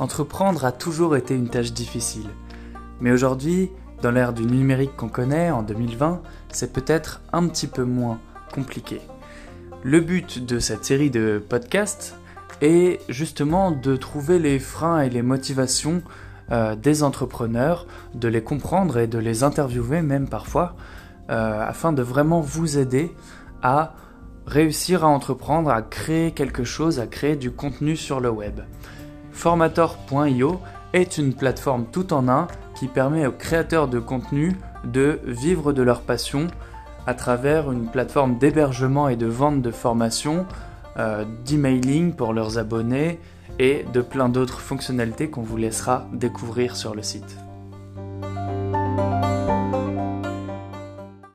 entreprendre a toujours été une tâche difficile. Mais aujourd'hui, dans l'ère du numérique qu'on connaît, en 2020, c'est peut-être un petit peu moins compliqué. Le but de cette série de podcasts est justement de trouver les freins et les motivations euh, des entrepreneurs, de les comprendre et de les interviewer même parfois, euh, afin de vraiment vous aider à réussir à entreprendre, à créer quelque chose, à créer du contenu sur le web. Formator.io est une plateforme tout en un qui permet aux créateurs de contenu de vivre de leur passion à travers une plateforme d'hébergement et de vente de formation, euh, d'emailing pour leurs abonnés et de plein d'autres fonctionnalités qu'on vous laissera découvrir sur le site.